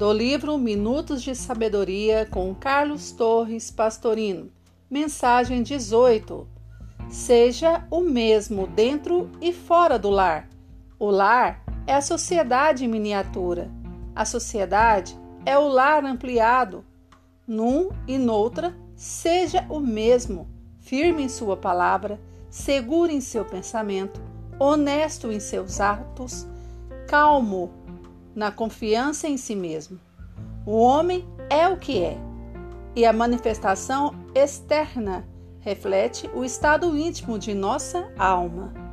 do livro Minutos de Sabedoria com Carlos Torres Pastorino. Mensagem 18. Seja o mesmo dentro e fora do lar. O lar é a sociedade em miniatura. A sociedade é o lar ampliado. Num e noutra, seja o mesmo, firme em sua palavra, seguro em seu pensamento, honesto em seus atos, calmo na confiança em si mesmo. O homem é o que é, e a manifestação externa reflete o estado íntimo de nossa alma.